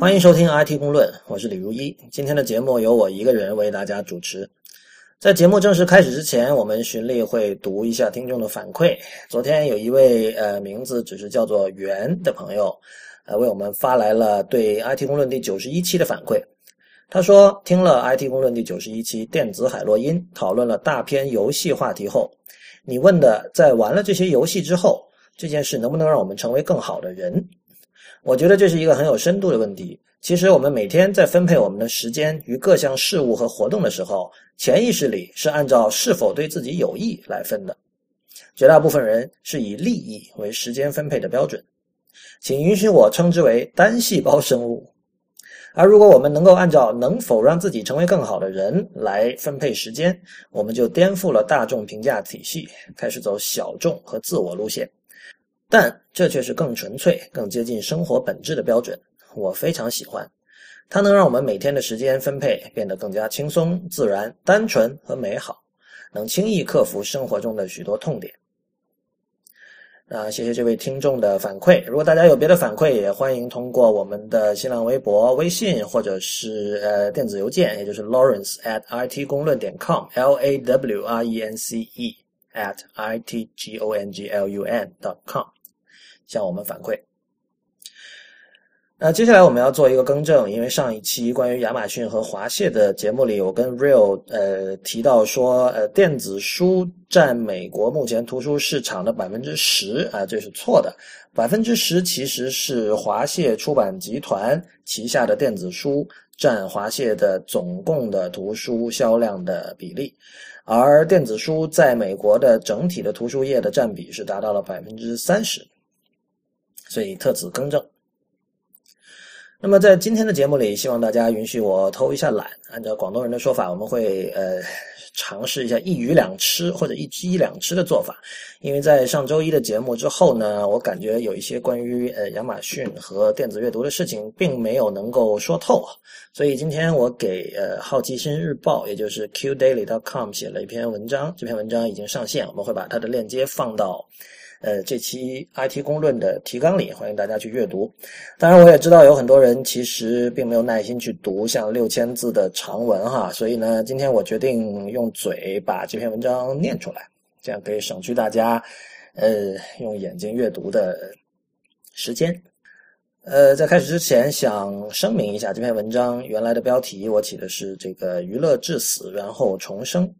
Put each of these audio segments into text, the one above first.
欢迎收听 IT 公论，我是李如一。今天的节目由我一个人为大家主持。在节目正式开始之前，我们循例会读一下听众的反馈。昨天有一位呃名字只是叫做袁的朋友，呃为我们发来了对 IT 公论第九十一期的反馈。他说听了 IT 公论第九十一期电子海洛因，讨论了大篇游戏话题后，你问的在玩了这些游戏之后，这件事能不能让我们成为更好的人？我觉得这是一个很有深度的问题。其实，我们每天在分配我们的时间与各项事务和活动的时候，潜意识里是按照是否对自己有益来分的。绝大部分人是以利益为时间分配的标准，请允许我称之为单细胞生物。而如果我们能够按照能否让自己成为更好的人来分配时间，我们就颠覆了大众评价体系，开始走小众和自我路线。但这却是更纯粹、更接近生活本质的标准，我非常喜欢。它能让我们每天的时间分配变得更加轻松、自然、单纯和美好，能轻易克服生活中的许多痛点。啊，谢谢这位听众的反馈。如果大家有别的反馈，也欢迎通过我们的新浪微博、微信或者是呃电子邮件，也就是 Lawrence at it 公论点 com，L A W R E N C E at i t g o n g l u n dot com。向我们反馈。那接下来我们要做一个更正，因为上一期关于亚马逊和华谢的节目里，我跟 Real 呃提到说，呃电子书占美国目前图书市场的百分之十啊，这是错的，百分之十其实是华谢出版集团旗下的电子书占华谢的总共的图书销量的比例，而电子书在美国的整体的图书业的占比是达到了百分之三十。所以特此更正。那么在今天的节目里，希望大家允许我偷一下懒。按照广东人的说法，我们会呃尝试一下一鱼两吃或者一鸡两吃的做法。因为在上周一的节目之后呢，我感觉有一些关于呃亚马逊和电子阅读的事情，并没有能够说透。所以今天我给呃好奇心日报，也就是 qdaily.com 写了一篇文章，这篇文章已经上线，我们会把它的链接放到。呃，这期 IT 公论的提纲里，欢迎大家去阅读。当然，我也知道有很多人其实并没有耐心去读像六千字的长文哈，所以呢，今天我决定用嘴把这篇文章念出来，这样可以省去大家呃用眼睛阅读的时间。呃，在开始之前，想声明一下，这篇文章原来的标题我起的是这个“娱乐至死，然后重生”。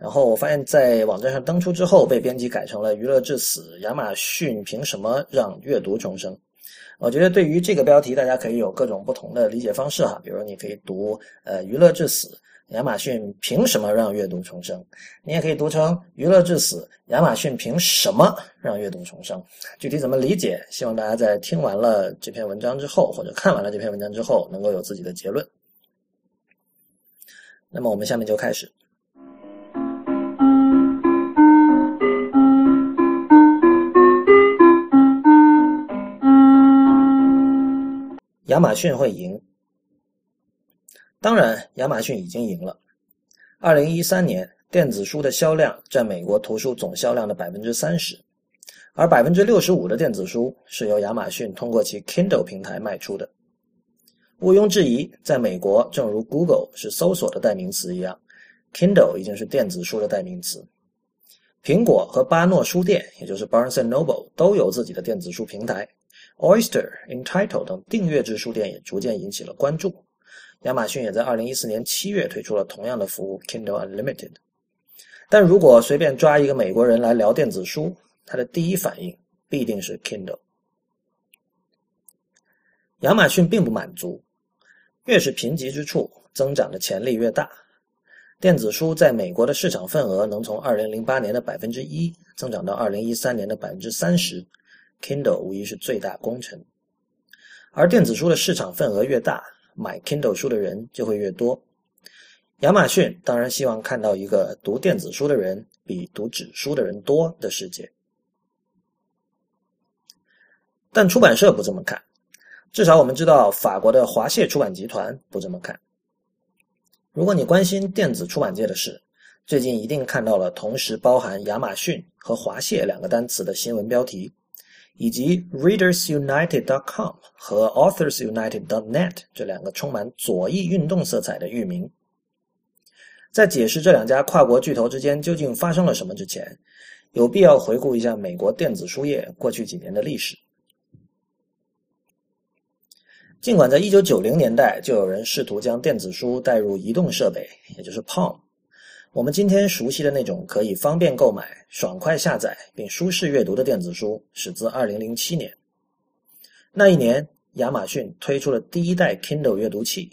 然后我发现，在网站上登出之后，被编辑改成了“娱乐至死”。亚马逊凭什么让阅读重生？我觉得对于这个标题，大家可以有各种不同的理解方式哈。比如，你可以读“呃，娱乐至死”，亚马逊凭什么让阅读重生？你也可以读成“娱乐至死”，亚马逊凭什么让阅读重生？具体怎么理解？希望大家在听完了这篇文章之后，或者看完了这篇文章之后，能够有自己的结论。那么，我们下面就开始。亚马逊会赢，当然，亚马逊已经赢了。二零一三年，电子书的销量占美国图书总销量的百分之三十，而百分之六十五的电子书是由亚马逊通过其 Kindle 平台卖出的。毋庸置疑，在美国，正如 Google 是搜索的代名词一样，Kindle 已经是电子书的代名词。苹果和巴诺书店，也就是 Barnes and Noble，都有自己的电子书平台。Oyster、Entitle 等订阅制书店也逐渐引起了关注。亚马逊也在2014年7月推出了同样的服务 Kindle Unlimited。但如果随便抓一个美国人来聊电子书，他的第一反应必定是 Kindle。亚马逊并不满足，越是贫瘠之处，增长的潜力越大。电子书在美国的市场份额能从2008年的百分之一增长到2013年的百分之三十。Kindle 无疑是最大功臣，而电子书的市场份额越大，买 Kindle 书的人就会越多。亚马逊当然希望看到一个读电子书的人比读纸书的人多的世界，但出版社不这么看，至少我们知道法国的华谢出版集团不这么看。如果你关心电子出版界的事，最近一定看到了同时包含亚马逊和华谢两个单词的新闻标题。以及 ReadersUnited.com 和 AuthorsUnited.net 这两个充满左翼运动色彩的域名。在解释这两家跨国巨头之间究竟发生了什么之前，有必要回顾一下美国电子书业过去几年的历史。尽管在1990年代就有人试图将电子书带入移动设备，也就是 Palm，我们今天熟悉的那种可以方便购买、爽快下载并舒适阅读的电子书，始自2007年。那一年，亚马逊推出了第一代 Kindle 阅读器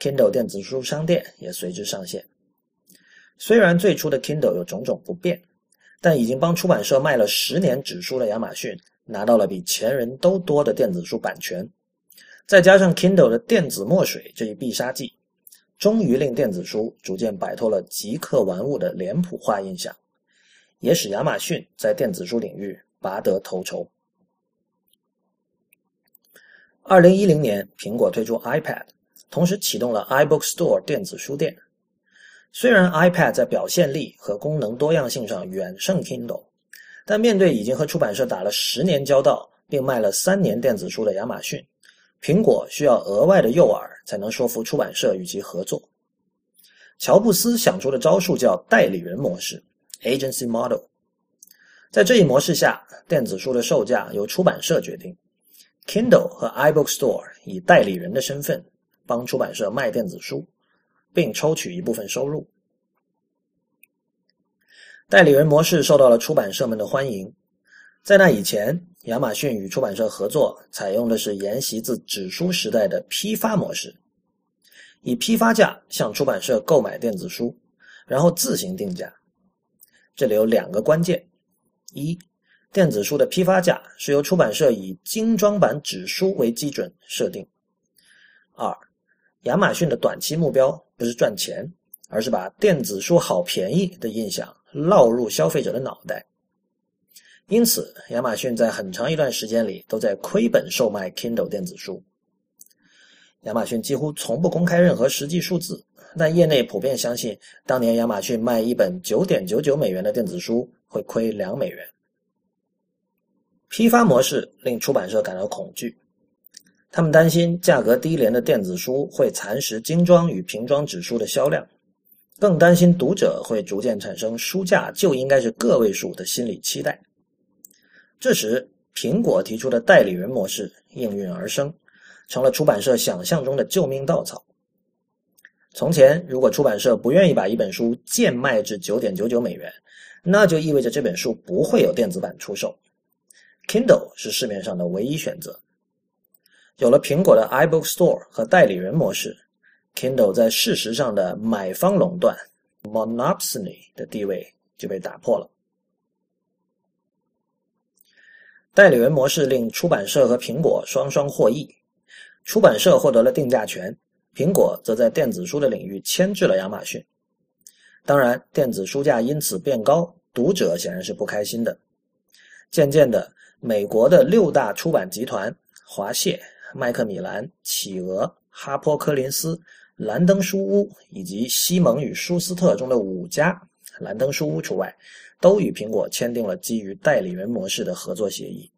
，Kindle 电子书商店也随之上线。虽然最初的 Kindle 有种种不便，但已经帮出版社卖了十年纸书的亚马逊，拿到了比前人都多的电子书版权。再加上 Kindle 的电子墨水这一必杀技，终于令电子书逐渐摆脱了极客玩物的脸谱化印象，也使亚马逊在电子书领域拔得头筹。二零一零年，苹果推出 iPad，同时启动了 iBook Store 电子书店。虽然 iPad 在表现力和功能多样性上远胜 Kindle，但面对已经和出版社打了十年交道，并卖了三年电子书的亚马逊。苹果需要额外的诱饵才能说服出版社与其合作。乔布斯想出的招数叫代理人模式 （Agency Model）。在这一模式下，电子书的售价由出版社决定，Kindle 和 iBook Store 以代理人的身份帮出版社卖电子书，并抽取一部分收入。代理人模式受到了出版社们的欢迎。在那以前，亚马逊与出版社合作，采用的是沿袭自纸书时代的批发模式，以批发价向出版社购买电子书，然后自行定价。这里有两个关键：一，电子书的批发价是由出版社以精装版纸书为基准设定；二，亚马逊的短期目标不是赚钱，而是把电子书好便宜的印象烙入消费者的脑袋。因此，亚马逊在很长一段时间里都在亏本售卖 Kindle 电子书。亚马逊几乎从不公开任何实际数字，但业内普遍相信，当年亚马逊卖一本九点九九美元的电子书会亏两美元。批发模式令出版社感到恐惧，他们担心价格低廉的电子书会蚕食精装与平装纸书的销量，更担心读者会逐渐产生书价就应该是个位数的心理期待。这时，苹果提出的代理人模式应运而生，成了出版社想象中的救命稻草。从前，如果出版社不愿意把一本书贱卖至九点九九美元，那就意味着这本书不会有电子版出售。Kindle 是市面上的唯一选择。有了苹果的 iBook Store 和代理人模式，Kindle 在事实上的买方垄断 （monopoly） 的地位就被打破了。代理人模式令出版社和苹果双双获益，出版社获得了定价权，苹果则在电子书的领域牵制了亚马逊。当然，电子书价因此变高，读者显然是不开心的。渐渐的，美国的六大出版集团——华谢、麦克米兰、企鹅、哈珀柯林斯、兰登书屋以及西蒙与舒斯特中的五家（兰登书屋除外）。都与苹果签订了基于代理人模式的合作协议，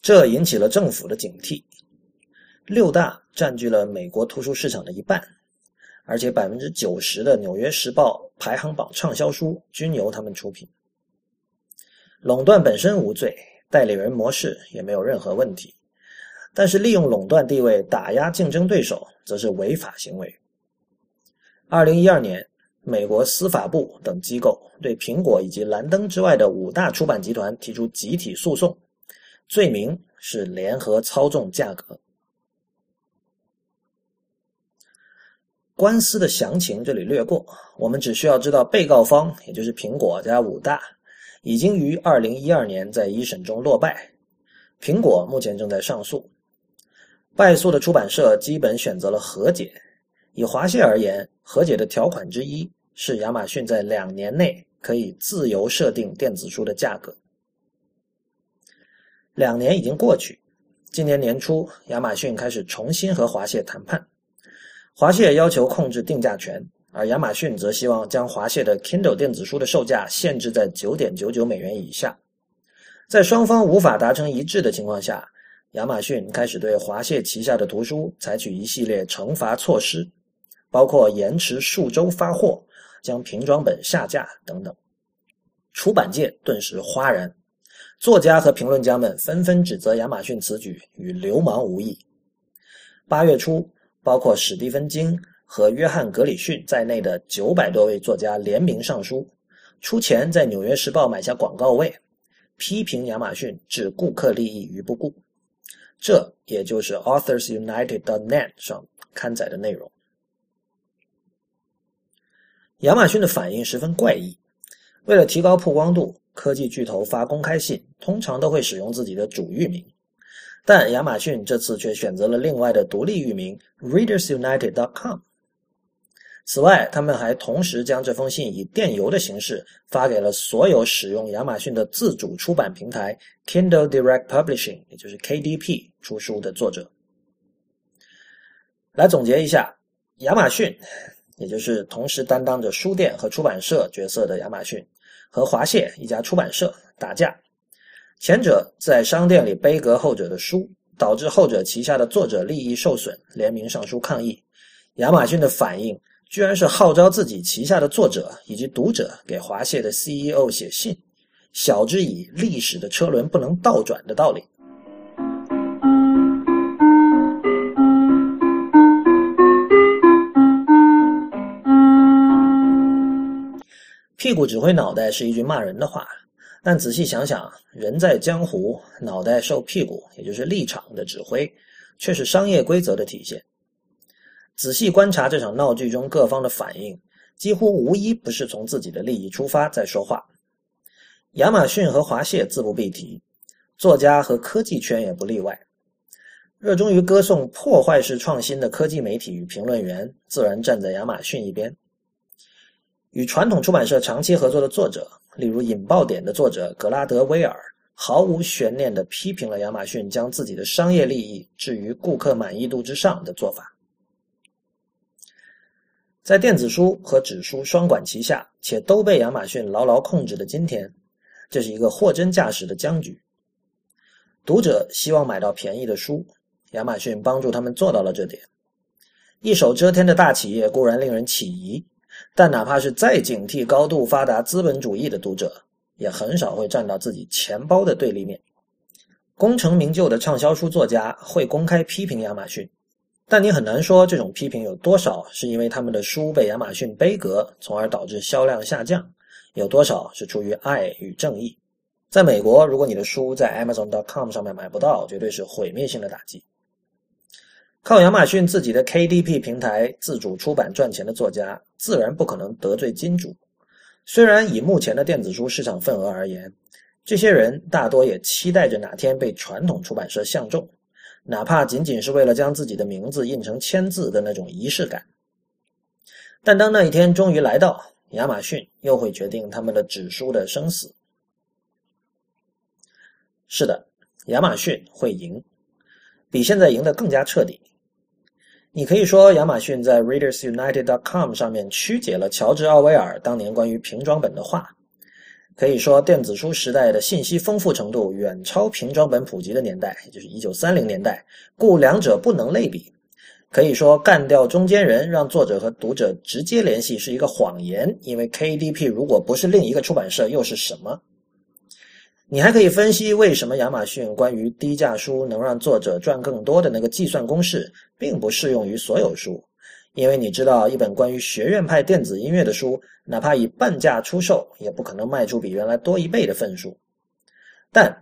这引起了政府的警惕。六大占据了美国图书市场的一半，而且百分之九十的《纽约时报》排行榜畅销书均由他们出品。垄断本身无罪，代理人模式也没有任何问题，但是利用垄断地位打压竞争对手，则是违法行为。二零一二年。美国司法部等机构对苹果以及兰登之外的五大出版集团提出集体诉讼，罪名是联合操纵价格。官司的详情这里略过，我们只需要知道被告方，也就是苹果加五大，已经于二零一二年在一审中落败。苹果目前正在上诉，败诉的出版社基本选择了和解。以华谢而言，和解的条款之一是亚马逊在两年内可以自由设定电子书的价格。两年已经过去，今年年初，亚马逊开始重新和华谢谈判。华谢要求控制定价权，而亚马逊则希望将华谢的 Kindle 电子书的售价限制在九点九九美元以下。在双方无法达成一致的情况下，亚马逊开始对华谢旗下的图书采取一系列惩罚措施，包括延迟数周发货、将平装本下架等等。出版界顿时哗然，作家和评论家们纷纷指责亚马逊此举与流氓无异。八月初，包括史蒂芬金。和约翰·格里逊在内的九百多位作家联名上书，出钱在《纽约时报》买下广告位，批评亚马逊置顾客利益于不顾。这也就是 AuthorsUnited.net 上刊载的内容。亚马逊的反应十分怪异，为了提高曝光度，科技巨头发公开信通常都会使用自己的主域名，但亚马逊这次却选择了另外的独立域名 ReadersUnited.com。此外，他们还同时将这封信以电邮的形式发给了所有使用亚马逊的自主出版平台 Kindle Direct Publishing，也就是 KDP 出书的作者。来总结一下，亚马逊，也就是同时担当着书店和出版社角色的亚马逊，和华谢一家出版社打架，前者在商店里背革后者的书，导致后者旗下的作者利益受损，联名上书抗议。亚马逊的反应。居然是号召自己旗下的作者以及读者给华谢的 CEO 写信，晓之以历史的车轮不能倒转的道理。屁股指挥脑袋是一句骂人的话，但仔细想想，人在江湖，脑袋受屁股，也就是立场的指挥，却是商业规则的体现。仔细观察这场闹剧中各方的反应，几乎无一不是从自己的利益出发在说话。亚马逊和华谢自不必提，作家和科技圈也不例外。热衷于歌颂破坏式创新的科技媒体与评论员，自然站在亚马逊一边。与传统出版社长期合作的作者，例如《引爆点》的作者格拉德威尔，毫无悬念地批评了亚马逊将自己的商业利益置于顾客满意度之上的做法。在电子书和纸书双管齐下，且都被亚马逊牢牢控制的今天，这是一个货真价实的僵局。读者希望买到便宜的书，亚马逊帮助他们做到了这点。一手遮天的大企业固然令人起疑，但哪怕是再警惕高度发达资本主义的读者，也很少会站到自己钱包的对立面。功成名就的畅销书作家会公开批评亚马逊。但你很难说这种批评有多少是因为他们的书被亚马逊背革，从而导致销量下降，有多少是出于爱与正义。在美国，如果你的书在 Amazon.com 上面买不到，绝对是毁灭性的打击。靠亚马逊自己的 KDP 平台自主出版赚钱的作家，自然不可能得罪金主。虽然以目前的电子书市场份额而言，这些人大多也期待着哪天被传统出版社相中。哪怕仅仅是为了将自己的名字印成签字的那种仪式感，但当那一天终于来到，亚马逊又会决定他们的纸书的生死。是的，亚马逊会赢，比现在赢得更加彻底。你可以说，亚马逊在 ReadersUnited.com 上面曲解了乔治·奥威尔当年关于平装本的话。可以说，电子书时代的信息丰富程度远超平装本普及的年代，也就是一九三零年代，故两者不能类比。可以说，干掉中间人，让作者和读者直接联系是一个谎言，因为 KDP 如果不是另一个出版社，又是什么？你还可以分析为什么亚马逊关于低价书能让作者赚更多的那个计算公式，并不适用于所有书。因为你知道，一本关于学院派电子音乐的书，哪怕以半价出售，也不可能卖出比原来多一倍的份数。但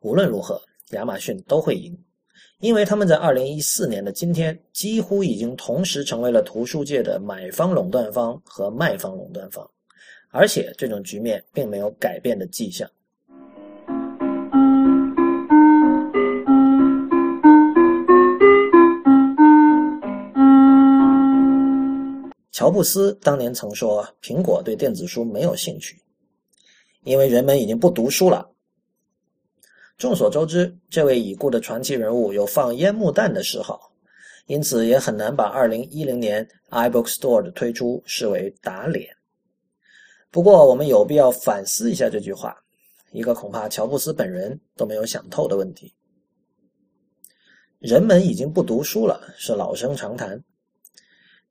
无论如何，亚马逊都会赢，因为他们在二零一四年的今天，几乎已经同时成为了图书界的买方垄断方和卖方垄断方，而且这种局面并没有改变的迹象。乔布斯当年曾说：“苹果对电子书没有兴趣，因为人们已经不读书了。”众所周知，这位已故的传奇人物有放烟幕弹的嗜好，因此也很难把2010年 iBook Store 的推出视为打脸。不过，我们有必要反思一下这句话：一个恐怕乔布斯本人都没有想透的问题。人们已经不读书了，是老生常谈。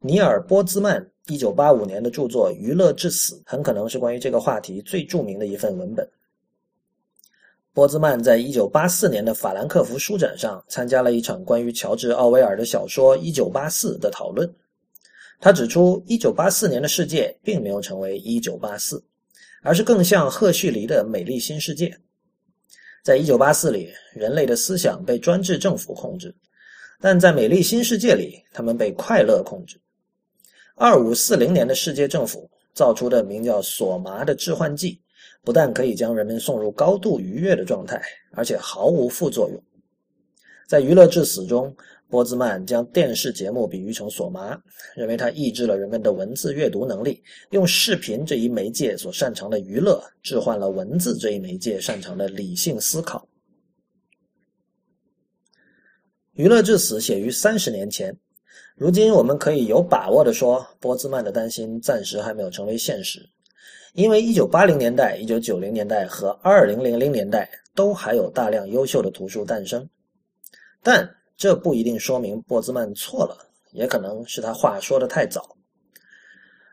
尼尔·波兹曼一九八五年的著作《娱乐至死》很可能是关于这个话题最著名的一份文本。波兹曼在一九八四年的法兰克福书展上参加了一场关于乔治·奥威尔的小说《一九八四》的讨论。他指出，一九八四年的世界并没有成为一九八四，而是更像赫胥黎的美丽新世界。在一九八四里，人类的思想被专制政府控制；但在美丽新世界里，他们被快乐控制。二五四零年的世界政府造出的名叫“索麻”的致幻剂，不但可以将人们送入高度愉悦的状态，而且毫无副作用。在娱乐至死中。波兹曼将电视节目比喻成索麻，认为它抑制了人们的文字阅读能力，用视频这一媒介所擅长的娱乐，置换了文字这一媒介擅长的理性思考。娱乐至死写于三十年前，如今我们可以有把握的说，波兹曼的担心暂时还没有成为现实，因为一九八零年代、一九九零年代和二零零零年代都还有大量优秀的图书诞生，但。这不一定说明波兹曼错了，也可能是他话说的太早。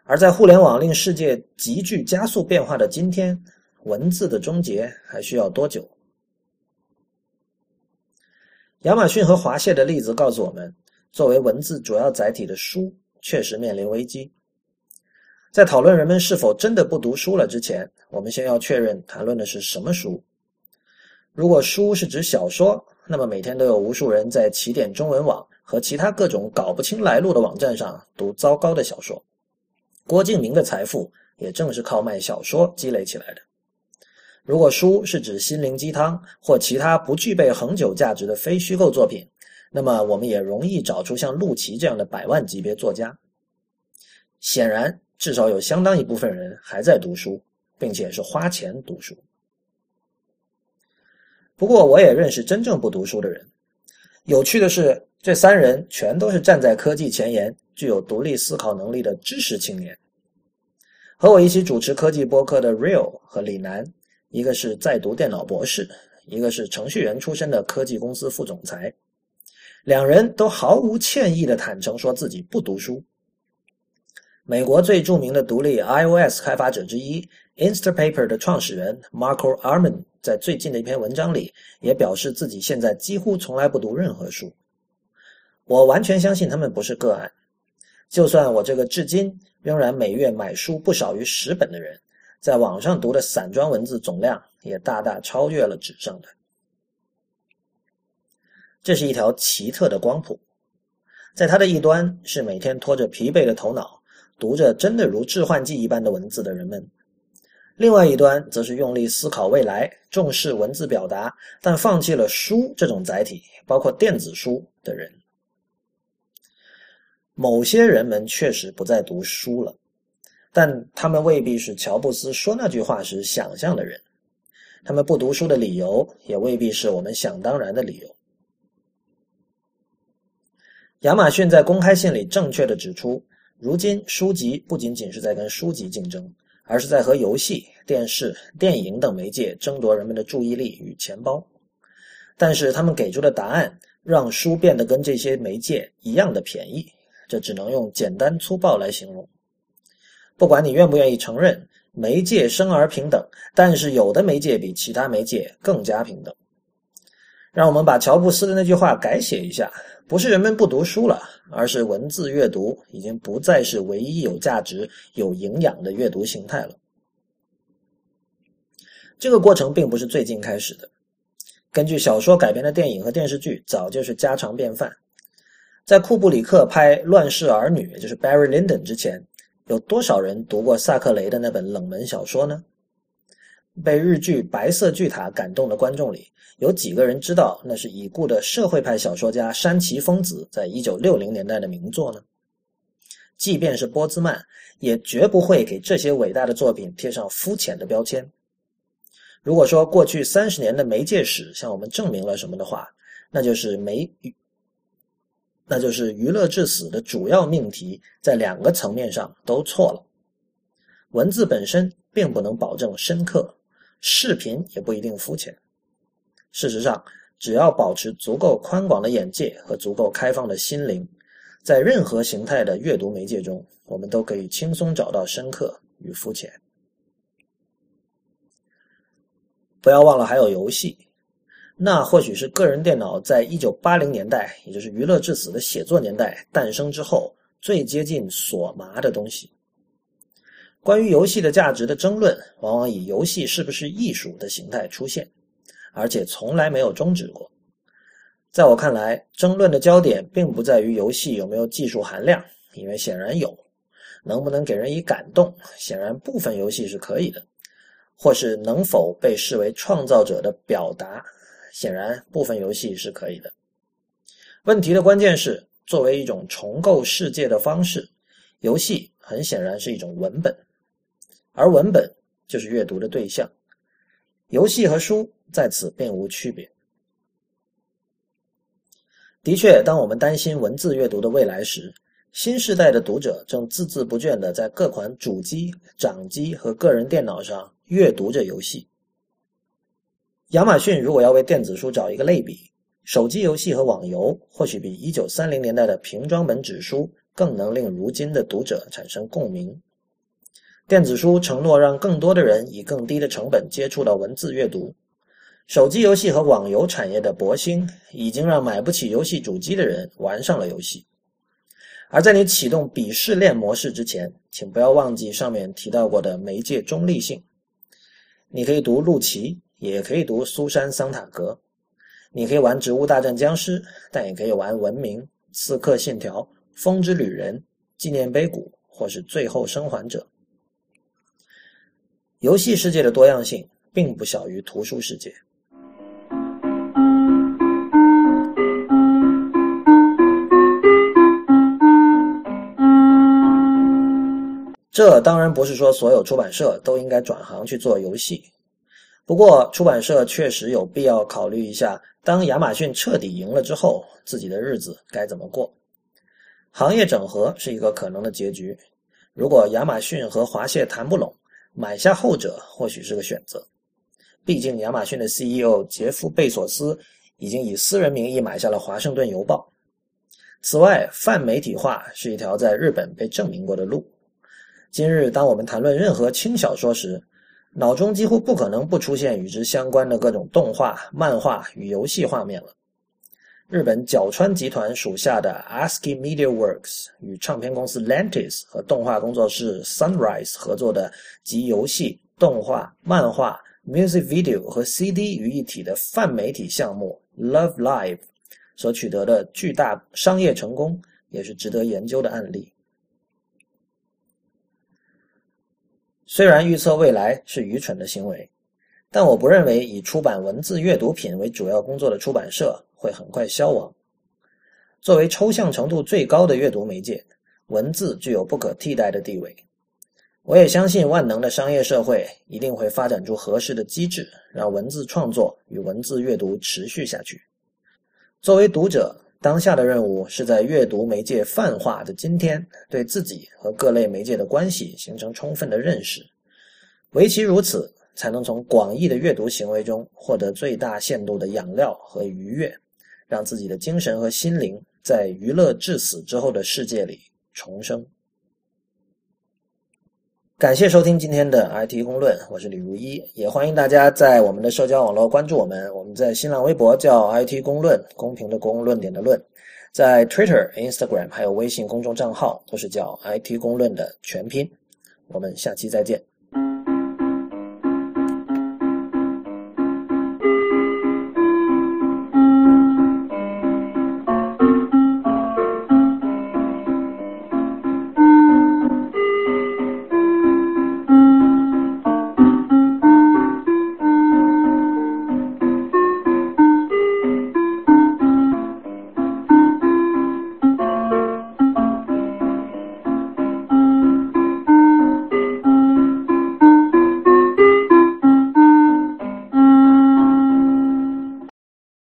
而在互联网令世界急剧加速变化的今天，文字的终结还需要多久？亚马逊和华谢的例子告诉我们，作为文字主要载体的书确实面临危机。在讨论人们是否真的不读书了之前，我们先要确认谈论的是什么书。如果书是指小说，那么每天都有无数人在起点中文网和其他各种搞不清来路的网站上读糟糕的小说。郭敬明的财富也正是靠卖小说积累起来的。如果书是指心灵鸡汤或其他不具备恒久价值的非虚构作品，那么我们也容易找出像陆琪这样的百万级别作家。显然，至少有相当一部分人还在读书，并且是花钱读书。不过，我也认识真正不读书的人。有趣的是，这三人全都是站在科技前沿、具有独立思考能力的知识青年。和我一起主持科技播客的 Real 和李楠，一个是在读电脑博士，一个是程序员出身的科技公司副总裁，两人都毫无歉意的坦诚说自己不读书。美国最著名的独立 iOS 开发者之一 Instapaper 的创始人 Marco Arman。在最近的一篇文章里，也表示自己现在几乎从来不读任何书。我完全相信他们不是个案。就算我这个至今仍然每月买书不少于十本的人，在网上读的散装文字总量也大大超越了纸上的。这是一条奇特的光谱，在它的一端是每天拖着疲惫的头脑，读着真的如致幻剂一般的文字的人们。另外一端则是用力思考未来、重视文字表达，但放弃了书这种载体，包括电子书的人。某些人们确实不再读书了，但他们未必是乔布斯说那句话时想象的人。他们不读书的理由，也未必是我们想当然的理由。亚马逊在公开信里正确的指出，如今书籍不仅仅是在跟书籍竞争。而是在和游戏、电视、电影等媒介争夺人们的注意力与钱包，但是他们给出的答案让书变得跟这些媒介一样的便宜，这只能用简单粗暴来形容。不管你愿不愿意承认，媒介生而平等，但是有的媒介比其他媒介更加平等。让我们把乔布斯的那句话改写一下：不是人们不读书了。而是文字阅读已经不再是唯一有价值、有营养的阅读形态了。这个过程并不是最近开始的，根据小说改编的电影和电视剧早就是家常便饭。在库布里克拍《乱世儿女》就是 Barry Lyndon 之前，有多少人读过萨克雷的那本冷门小说呢？被日剧《白色巨塔》感动的观众里，有几个人知道那是已故的社会派小说家山崎丰子在一九六零年代的名作呢？即便是波兹曼，也绝不会给这些伟大的作品贴上肤浅的标签。如果说过去三十年的媒介史向我们证明了什么的话，那就是媒，那就是娱乐至死的主要命题在两个层面上都错了。文字本身并不能保证深刻。视频也不一定肤浅。事实上，只要保持足够宽广的眼界和足够开放的心灵，在任何形态的阅读媒介中，我们都可以轻松找到深刻与肤浅。不要忘了，还有游戏。那或许是个人电脑在一九八零年代，也就是娱乐至死的写作年代诞生之后，最接近索麻的东西。关于游戏的价值的争论，往往以游戏是不是艺术的形态出现，而且从来没有终止过。在我看来，争论的焦点并不在于游戏有没有技术含量，因为显然有；能不能给人以感动，显然部分游戏是可以的；或是能否被视为创造者的表达。显然，部分游戏是可以的。问题的关键是，作为一种重构世界的方式，游戏很显然是一种文本，而文本就是阅读的对象。游戏和书在此并无区别。的确，当我们担心文字阅读的未来时，新时代的读者正孜孜不倦地在各款主机、掌机和个人电脑上阅读着游戏。亚马逊如果要为电子书找一个类比，手机游戏和网游或许比一九三零年代的平装本纸书更能令如今的读者产生共鸣。电子书承诺让更多的人以更低的成本接触到文字阅读，手机游戏和网游产业的博兴已经让买不起游戏主机的人玩上了游戏。而在你启动鄙视链模式之前，请不要忘记上面提到过的媒介中立性。你可以读陆琪。也可以读苏珊·桑塔格，你可以玩《植物大战僵尸》，但也可以玩《文明》《刺客信条》《风之旅人》《纪念碑谷》或是《最后生还者》。游戏世界的多样性并不小于图书世界。这当然不是说所有出版社都应该转行去做游戏。不过，出版社确实有必要考虑一下，当亚马逊彻底赢了之后，自己的日子该怎么过。行业整合是一个可能的结局。如果亚马逊和华谢谈不拢，买下后者或许是个选择。毕竟，亚马逊的 CEO 杰夫·贝索斯已经以私人名义买下了《华盛顿邮报》。此外，泛媒体化是一条在日本被证明过的路。今日，当我们谈论任何轻小说时，脑中几乎不可能不出现与之相关的各种动画、漫画与游戏画面了。日本角川集团属下的 ASCII Media Works 与唱片公司 Lantis 和动画工作室 Sunrise 合作的集游戏、动画、漫画、music video 和 CD 于一体的泛媒体项目 Love Live 所取得的巨大商业成功，也是值得研究的案例。虽然预测未来是愚蠢的行为，但我不认为以出版文字阅读品为主要工作的出版社会很快消亡。作为抽象程度最高的阅读媒介，文字具有不可替代的地位。我也相信万能的商业社会一定会发展出合适的机制，让文字创作与文字阅读持续下去。作为读者，当下的任务是在阅读媒介泛化的今天，对自己和各类媒介的关系形成充分的认识。唯其如此，才能从广义的阅读行为中获得最大限度的养料和愉悦，让自己的精神和心灵在娱乐至死之后的世界里重生。感谢收听今天的 IT 公论，我是李如一，也欢迎大家在我们的社交网络关注我们。我们在新浪微博叫 IT 公论，公平的公，论点的论；在 Twitter、Instagram 还有微信公众账号都是叫 IT 公论的全拼。我们下期再见。